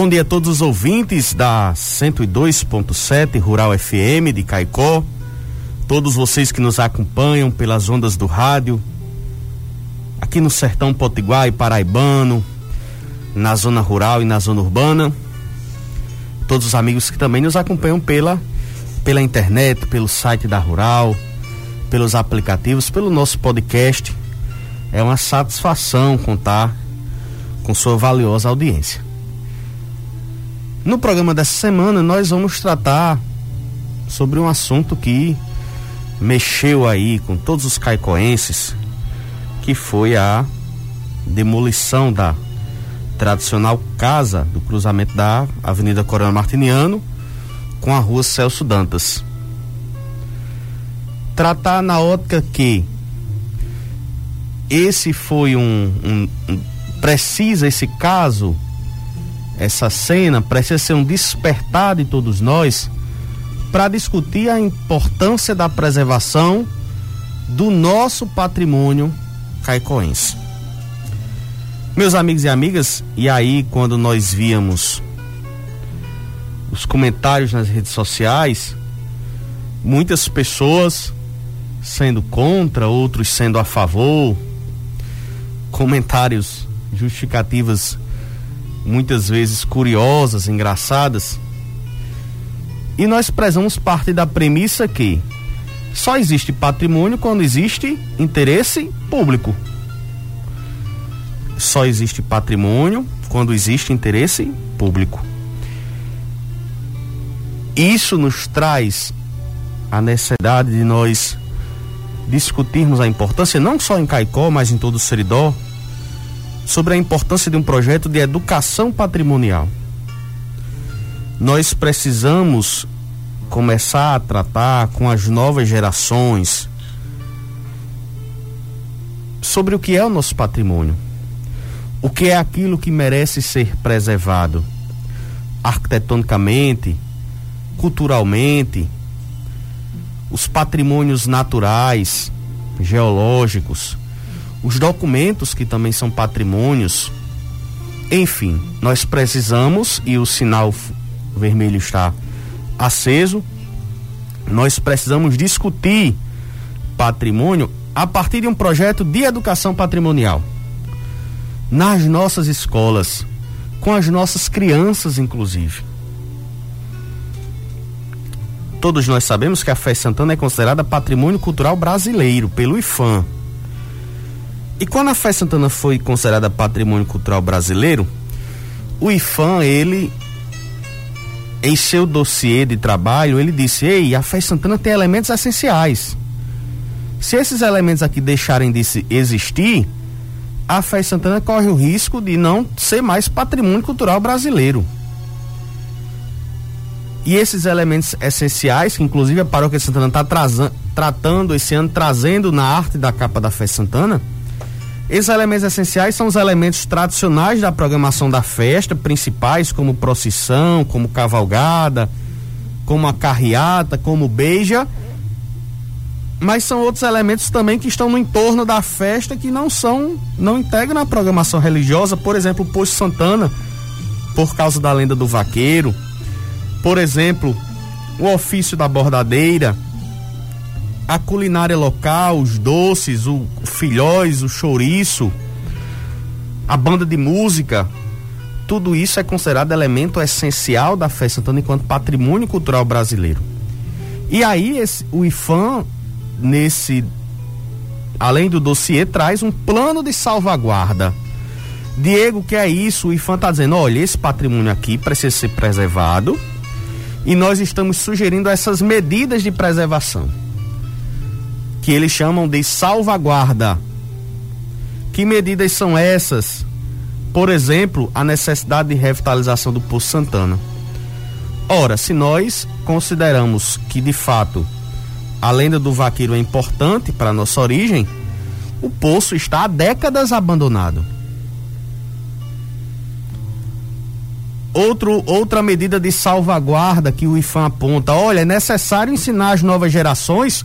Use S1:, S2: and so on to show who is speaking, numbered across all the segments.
S1: Bom dia a todos os ouvintes da 102.7 Rural FM de Caicó, todos vocês que nos acompanham pelas ondas do rádio, aqui no sertão potiguar e paraibano, na zona rural e na zona urbana, todos os amigos que também nos acompanham pela, pela internet, pelo site da Rural, pelos aplicativos, pelo nosso podcast. É uma satisfação contar com sua valiosa audiência. No programa dessa semana, nós vamos tratar sobre um assunto que mexeu aí com todos os caicoenses, que foi a demolição da tradicional casa do cruzamento da Avenida Coronel Martiniano com a Rua Celso Dantas. Tratar na ótica que esse foi um, um, um precisa esse caso essa cena precisa ser um despertar de todos nós para discutir a importância da preservação do nosso patrimônio caicoense. Meus amigos e amigas, e aí quando nós víamos os comentários nas redes sociais, muitas pessoas sendo contra, outros sendo a favor, comentários justificativas muitas vezes curiosas, engraçadas. E nós prezamos parte da premissa que só existe patrimônio quando existe interesse público. Só existe patrimônio quando existe interesse público. Isso nos traz a necessidade de nós discutirmos a importância, não só em Caicó, mas em todo o Seridó, sobre a importância de um projeto de educação patrimonial. Nós precisamos começar a tratar com as novas gerações sobre o que é o nosso patrimônio. O que é aquilo que merece ser preservado arquitetonicamente, culturalmente, os patrimônios naturais, geológicos, os documentos que também são patrimônios. Enfim, nós precisamos, e o sinal vermelho está aceso, nós precisamos discutir patrimônio a partir de um projeto de educação patrimonial. Nas nossas escolas, com as nossas crianças, inclusive. Todos nós sabemos que a Fé Santana é considerada patrimônio cultural brasileiro pelo IFAM. E quando a Fé Santana foi considerada patrimônio cultural brasileiro, o IFAM, ele em seu dossiê de trabalho, ele disse: "Ei, a Fé Santana tem elementos essenciais. Se esses elementos aqui deixarem de existir, a Fé Santana corre o risco de não ser mais patrimônio cultural brasileiro." E esses elementos essenciais, que inclusive a Paróquia Santana está tratando esse ano, trazendo na arte da capa da Fé Santana, esses elementos essenciais são os elementos tradicionais da programação da festa, principais como procissão, como cavalgada, como a carreata, como beija. Mas são outros elementos também que estão no entorno da festa que não são, não integram a programação religiosa, por exemplo, o Poço Santana, por causa da lenda do vaqueiro. Por exemplo, o ofício da bordadeira, a culinária local, os doces, o, filhóis, o chouriço, a banda de música, tudo isso é considerado elemento essencial da festa santana enquanto patrimônio cultural brasileiro. E aí esse, o IFAM, nesse, além do dossiê, traz um plano de salvaguarda Diego, que é isso? O IFAM está dizendo: olha, esse patrimônio aqui precisa ser preservado e nós estamos sugerindo essas medidas de preservação que eles chamam de salvaguarda. Que medidas são essas? Por exemplo, a necessidade de revitalização do Poço Santana. Ora, se nós consideramos que de fato a lenda do vaqueiro é importante para nossa origem, o poço está há décadas abandonado. Outro, outra medida de salvaguarda que o IFAM aponta: olha, é necessário ensinar as novas gerações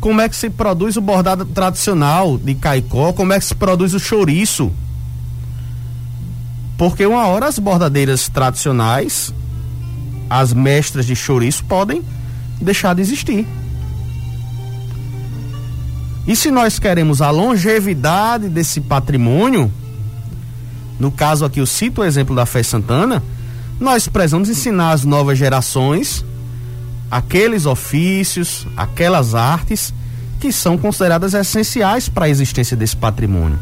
S1: como é que se produz o bordado tradicional de Caicó, como é que se produz o chouriço. Porque uma hora as bordadeiras tradicionais, as mestras de chouriço, podem deixar de existir. E se nós queremos a longevidade desse patrimônio, no caso aqui eu cito o exemplo da Fé Santana, nós precisamos ensinar as novas gerações aqueles ofícios, aquelas artes que são consideradas essenciais para a existência desse patrimônio.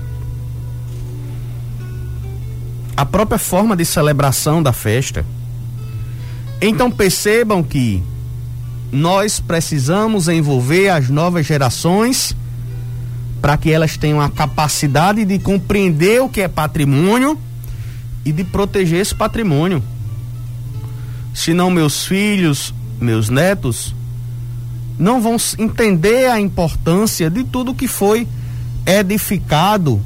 S1: A própria forma de celebração da festa. Então percebam que nós precisamos envolver as novas gerações para que elas tenham a capacidade de compreender o que é patrimônio e de proteger esse patrimônio. Senão meus filhos meus netos não vão entender a importância de tudo que foi edificado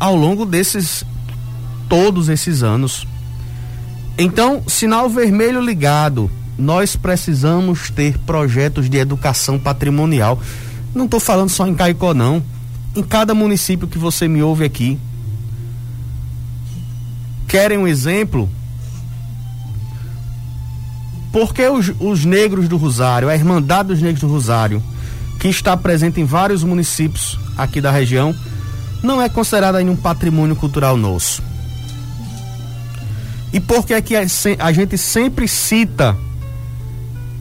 S1: ao longo desses todos esses anos. Então, sinal vermelho ligado. Nós precisamos ter projetos de educação patrimonial. Não estou falando só em Caicó, não. Em cada município que você me ouve aqui. Querem um exemplo? Porque os, os negros do Rosário, a Irmandade dos Negros do Rosário, que está presente em vários municípios aqui da região, não é considerada ainda um patrimônio cultural nosso. E por que é que a gente sempre cita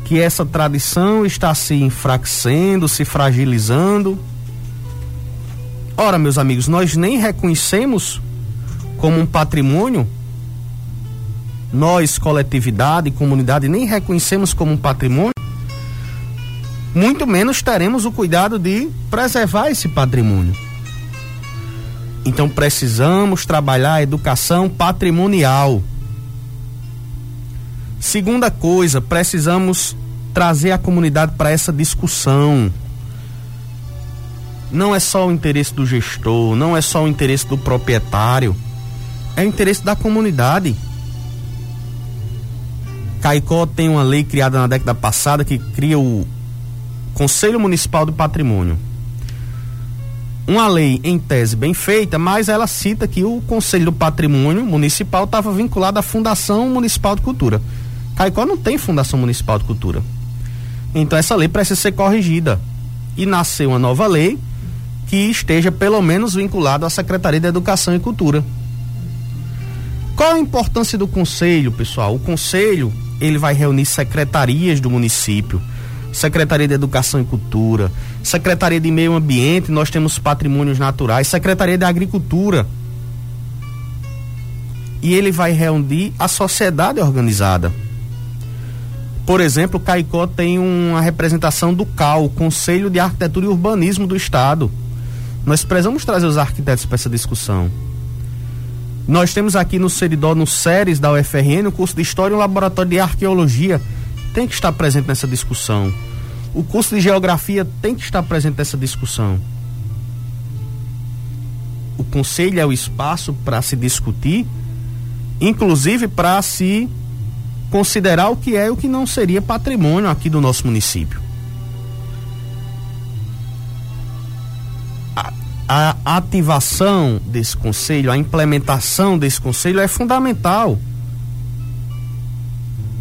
S1: que essa tradição está se enfraquecendo, se fragilizando? Ora, meus amigos, nós nem reconhecemos como um patrimônio nós, coletividade, comunidade, nem reconhecemos como um patrimônio, muito menos teremos o cuidado de preservar esse patrimônio. Então precisamos trabalhar a educação patrimonial. Segunda coisa, precisamos trazer a comunidade para essa discussão. Não é só o interesse do gestor, não é só o interesse do proprietário, é o interesse da comunidade. Caicó tem uma lei criada na década passada que cria o Conselho Municipal do Patrimônio. Uma lei em tese bem feita, mas ela cita que o Conselho do Patrimônio Municipal estava vinculado à Fundação Municipal de Cultura. Caicó não tem Fundação Municipal de Cultura. Então essa lei precisa ser corrigida. E nasceu uma nova lei que esteja pelo menos vinculada à Secretaria de Educação e Cultura. Qual a importância do conselho, pessoal? O conselho ele vai reunir secretarias do município, Secretaria de Educação e Cultura, Secretaria de Meio Ambiente, nós temos patrimônios naturais, Secretaria de Agricultura. E ele vai reunir a sociedade organizada. Por exemplo, Caicó tem uma representação do CAL, Conselho de Arquitetura e Urbanismo do Estado. Nós precisamos trazer os arquitetos para essa discussão. Nós temos aqui no Seridó, no SERES da UFRN, o curso de História e o Laboratório de Arqueologia tem que estar presente nessa discussão. O curso de Geografia tem que estar presente nessa discussão. O conselho é o espaço para se discutir, inclusive para se considerar o que é e o que não seria patrimônio aqui do nosso município. A ativação desse conselho, a implementação desse conselho é fundamental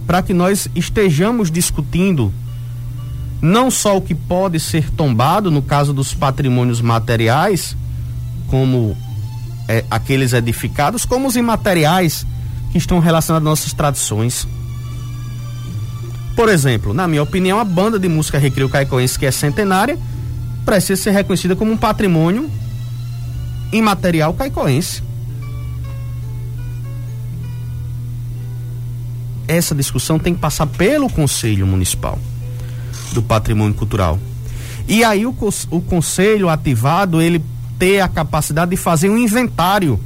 S1: para que nós estejamos discutindo não só o que pode ser tombado no caso dos patrimônios materiais, como é, aqueles edificados, como os imateriais que estão relacionados às nossas tradições. Por exemplo, na minha opinião, a banda de música Recreio Caicoense, que é centenária, precisa ser reconhecida como um patrimônio imaterial caicoense. Essa discussão tem que passar pelo Conselho Municipal do Patrimônio Cultural. E aí o, o conselho ativado, ele ter a capacidade de fazer um inventário,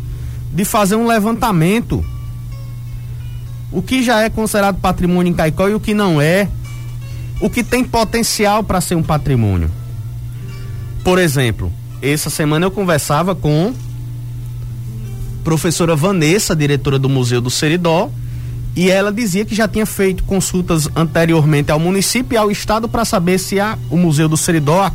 S1: de fazer um levantamento. O que já é considerado patrimônio em Caicó e o que não é. O que tem potencial para ser um patrimônio. Por exemplo, essa semana eu conversava com professora Vanessa, diretora do Museu do Seridó, e ela dizia que já tinha feito consultas anteriormente ao município e ao estado para saber se a, o Museu do Seridó,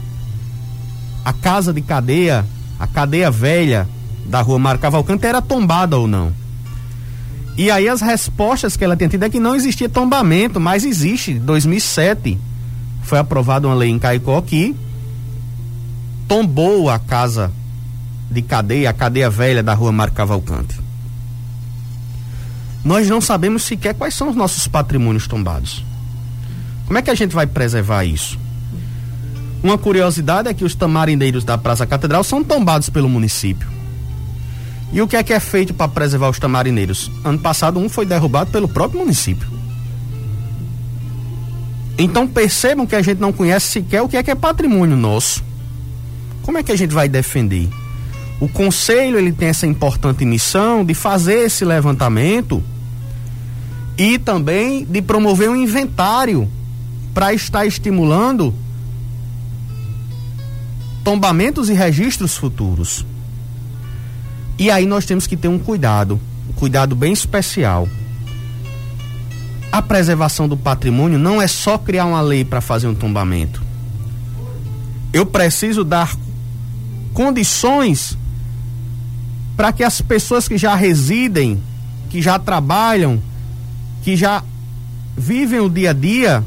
S1: a, casa de cadeia, a cadeia velha da rua Mar Cavalcante era tombada ou não. E aí as respostas que ela tinha tido é que não existia tombamento, mas existe. 2007 foi aprovada uma lei em Caicó que tombou a casa de cadeia, a cadeia velha da rua Mar Cavalcante. Nós não sabemos sequer quais são os nossos patrimônios tombados. Como é que a gente vai preservar isso? Uma curiosidade é que os tamarindeiros da Praça Catedral são tombados pelo município. E o que é que é feito para preservar os tamarineiros? Ano passado um foi derrubado pelo próprio município. Então percebam que a gente não conhece sequer o que é que é patrimônio nosso. Como é que a gente vai defender? O conselho ele tem essa importante missão de fazer esse levantamento e também de promover um inventário para estar estimulando tombamentos e registros futuros. E aí nós temos que ter um cuidado, um cuidado bem especial. A preservação do patrimônio não é só criar uma lei para fazer um tombamento. Eu preciso dar condições para que as pessoas que já residem, que já trabalham, que já vivem o dia a dia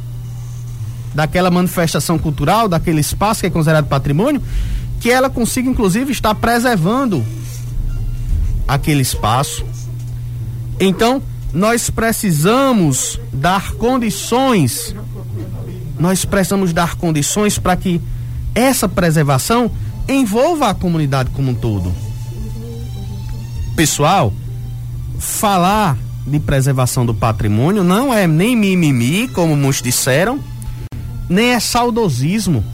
S1: daquela manifestação cultural, daquele espaço que é considerado patrimônio, que ela consiga inclusive estar preservando aquele espaço. Então, nós precisamos dar condições, nós precisamos dar condições para que essa preservação envolva a comunidade como um todo. Pessoal, falar de preservação do patrimônio não é nem mimimi, como muitos disseram, nem é saudosismo.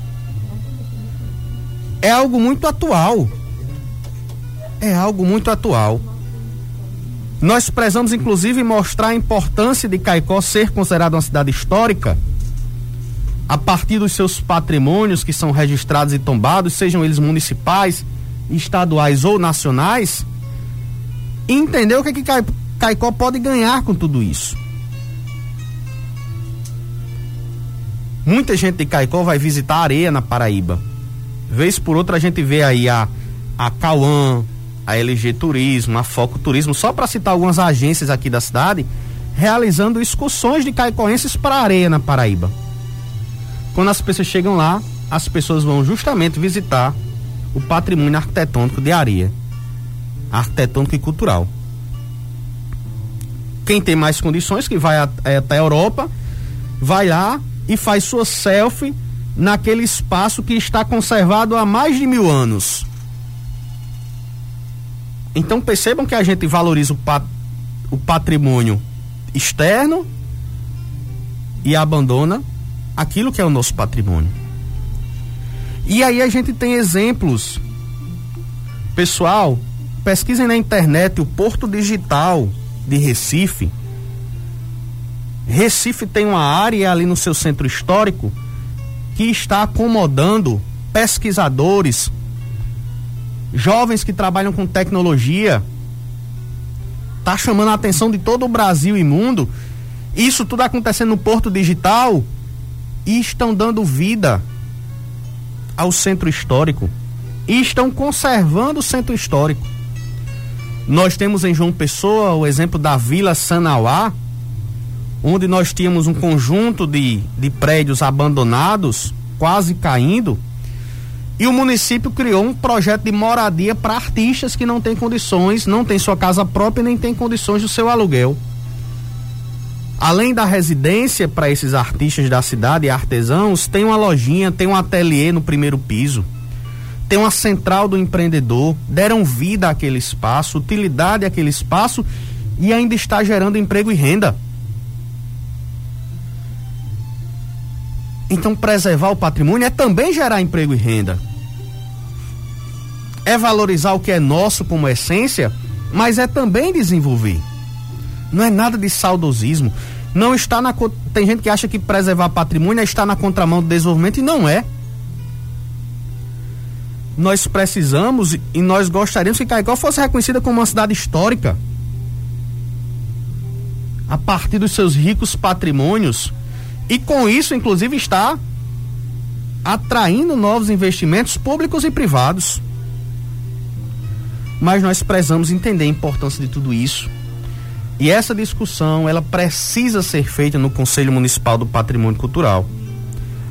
S1: É algo muito atual. É algo muito atual. Nós precisamos, inclusive, mostrar a importância de Caicó ser considerada uma cidade histórica a partir dos seus patrimônios que são registrados e tombados, sejam eles municipais, estaduais ou nacionais, e entender o que, que Caicó pode ganhar com tudo isso. Muita gente de Caicó vai visitar a areia na Paraíba. Vez por outra a gente vê aí a, a Cauã, a LG Turismo, a Foco Turismo, só para citar algumas agências aqui da cidade, realizando excursões de caicoenses para a areia na Paraíba. Quando as pessoas chegam lá, as pessoas vão justamente visitar o patrimônio arquitetônico de areia, arquitetônico e cultural. Quem tem mais condições, que vai é, até a Europa, vai lá e faz sua selfie naquele espaço que está conservado há mais de mil anos. Então percebam que a gente valoriza o, pat, o patrimônio externo e abandona aquilo que é o nosso patrimônio. E aí a gente tem exemplos. Pessoal, pesquisem na internet o Porto Digital de Recife. Recife tem uma área ali no seu centro histórico que está acomodando pesquisadores, jovens que trabalham com tecnologia, está chamando a atenção de todo o Brasil e mundo. Isso tudo acontecendo no Porto Digital e estão dando vida ao centro histórico e estão conservando o centro histórico. Nós temos em João Pessoa o exemplo da Vila Sanauá, onde nós tínhamos um conjunto de, de prédios abandonados, quase caindo, e o município criou um projeto de moradia para artistas que não têm condições, não têm sua casa própria nem têm condições do seu aluguel. Além da residência para esses artistas da cidade e artesãos, tem uma lojinha, tem um ateliê no primeiro piso. tem uma central do empreendedor, deram vida àquele espaço, utilidade àquele espaço e ainda está gerando emprego e renda. Então, preservar o patrimônio é também gerar emprego e renda. É valorizar o que é nosso como essência, mas é também desenvolver. Não é nada de saudosismo. Não está na. Tem gente que acha que preservar patrimônio é estar na contramão do desenvolvimento e não é. Nós precisamos e nós gostaríamos que Caicó fosse reconhecida como uma cidade histórica. A partir dos seus ricos patrimônios. E com isso, inclusive, está atraindo novos investimentos públicos e privados. Mas nós precisamos entender a importância de tudo isso e essa discussão, ela precisa ser feita no Conselho Municipal do Patrimônio Cultural.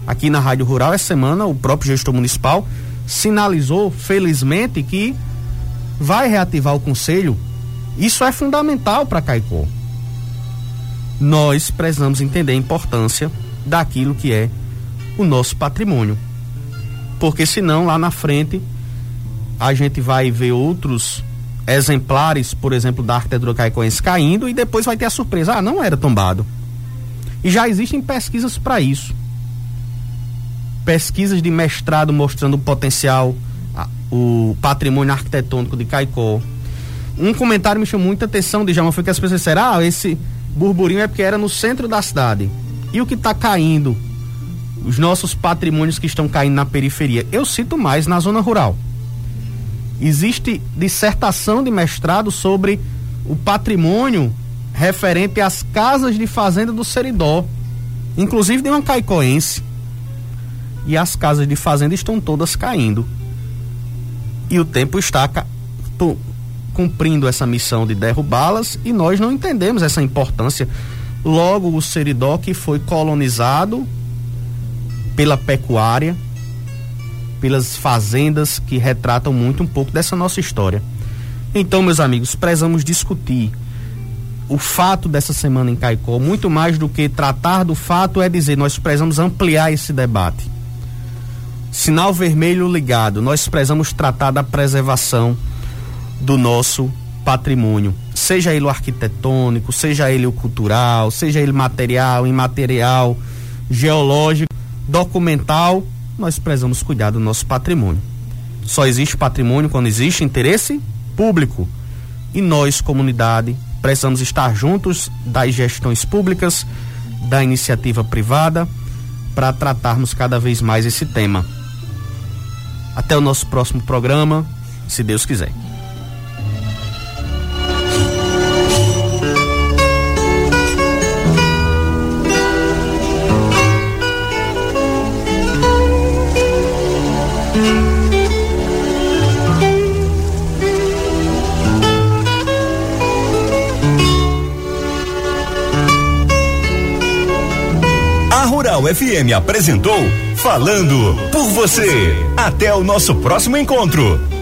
S1: Aqui na Rádio Rural, essa semana, o próprio gestor municipal sinalizou, felizmente, que vai reativar o conselho. Isso é fundamental para Caicó. Nós precisamos entender a importância daquilo que é o nosso patrimônio. Porque senão lá na frente a gente vai ver outros exemplares, por exemplo, da arquitetura caicoense caindo e depois vai ter a surpresa, ah, não era tombado. E já existem pesquisas para isso. Pesquisas de mestrado mostrando o potencial, o patrimônio arquitetônico de Caicó. Um comentário me chamou muita atenção, Djalma, foi que as pessoas disseram, ah, esse burburinho é porque era no centro da cidade. E o que está caindo? Os nossos patrimônios que estão caindo na periferia. Eu cito mais na zona rural existe dissertação de mestrado sobre o patrimônio referente às casas de fazenda do Seridó, inclusive de uma caicoense. E as casas de fazenda estão todas caindo. E o tempo está cumprindo essa missão de derrubá-las e nós não entendemos essa importância. Logo, o Seridó que foi colonizado pela pecuária, pelas fazendas que retratam muito um pouco dessa nossa história. Então, meus amigos, precisamos discutir o fato dessa semana em Caicó, muito mais do que tratar do fato, é dizer, nós precisamos ampliar esse debate. Sinal vermelho ligado, nós precisamos tratar da preservação do nosso patrimônio, seja ele o arquitetônico, seja ele o cultural, seja ele material, imaterial, geológico, documental nós precisamos cuidar do nosso patrimônio. Só existe patrimônio quando existe interesse público. E nós, comunidade, precisamos estar juntos das gestões públicas, da iniciativa privada, para tratarmos cada vez mais esse tema. Até o nosso próximo programa, se Deus quiser.
S2: Rural FM apresentou Falando por você. Até o nosso próximo encontro.